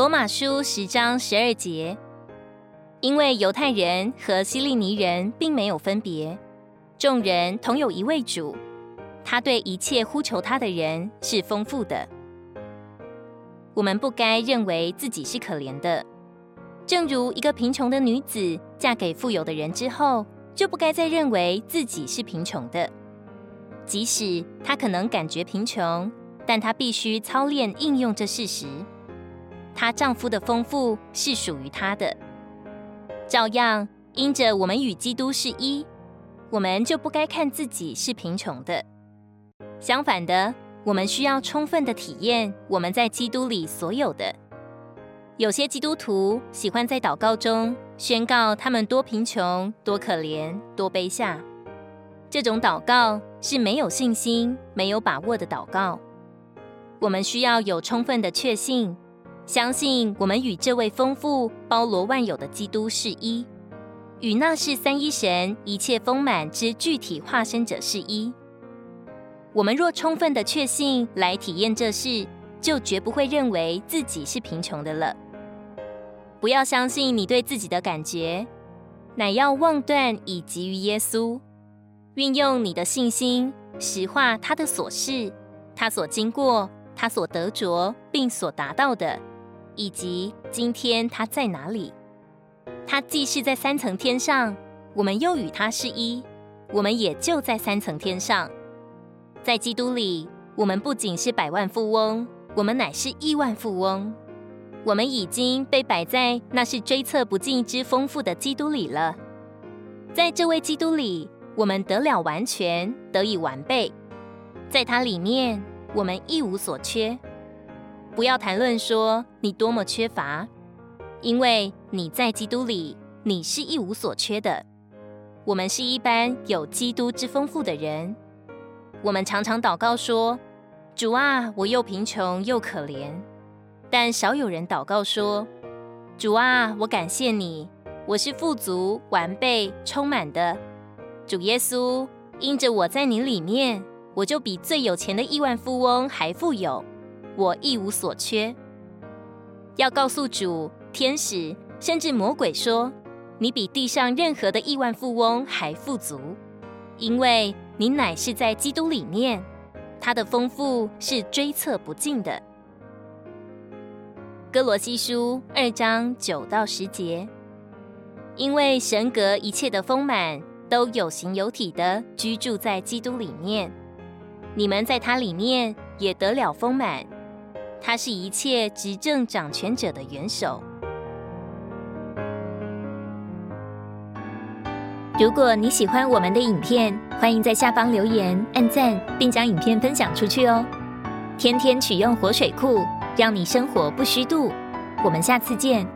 罗马书十章十二节，因为犹太人和希利尼人并没有分别，众人同有一位主，他对一切呼求他的人是丰富的。我们不该认为自己是可怜的，正如一个贫穷的女子嫁给富有的人之后，就不该再认为自己是贫穷的，即使她可能感觉贫穷，但她必须操练应用这事实。她丈夫的丰富是属于她的，照样因着我们与基督是一，我们就不该看自己是贫穷的。相反的，我们需要充分的体验我们在基督里所有的。有些基督徒喜欢在祷告中宣告他们多贫穷、多可怜、多卑下，这种祷告是没有信心、没有把握的祷告。我们需要有充分的确信。相信我们与这位丰富、包罗万有的基督是一，与那是三一神一切丰满之具体化身者是一。我们若充分的确信来体验这事，就绝不会认为自己是贫穷的了。不要相信你对自己的感觉，乃要望断以及于耶稣，运用你的信心，实化他的所是，他所经过，他所得着，并所达到的。以及今天他在哪里？他既是在三层天上，我们又与他是一，我们也就在三层天上。在基督里，我们不仅是百万富翁，我们乃是亿万富翁。我们已经被摆在那是追测不尽之丰富的基督里了。在这位基督里，我们得了完全，得以完备。在他里面，我们一无所缺。不要谈论说你多么缺乏，因为你在基督里，你是一无所缺的。我们是一般有基督之丰富的人。我们常常祷告说：“主啊，我又贫穷又可怜。”但少有人祷告说：“主啊，我感谢你，我是富足、完备、充满的。主耶稣，因着我在你里面，我就比最有钱的亿万富翁还富有。”我一无所缺，要告诉主、天使，甚至魔鬼说：“你比地上任何的亿万富翁还富足，因为你乃是在基督里面，他的丰富是追测不尽的。”歌罗西书二章九到十节，因为神格一切的丰满都有形有体的居住在基督里面，你们在他里面也得了丰满。他是一切执政掌权者的元首。如果你喜欢我们的影片，欢迎在下方留言、按赞，并将影片分享出去哦。天天取用活水库，让你生活不虚度。我们下次见。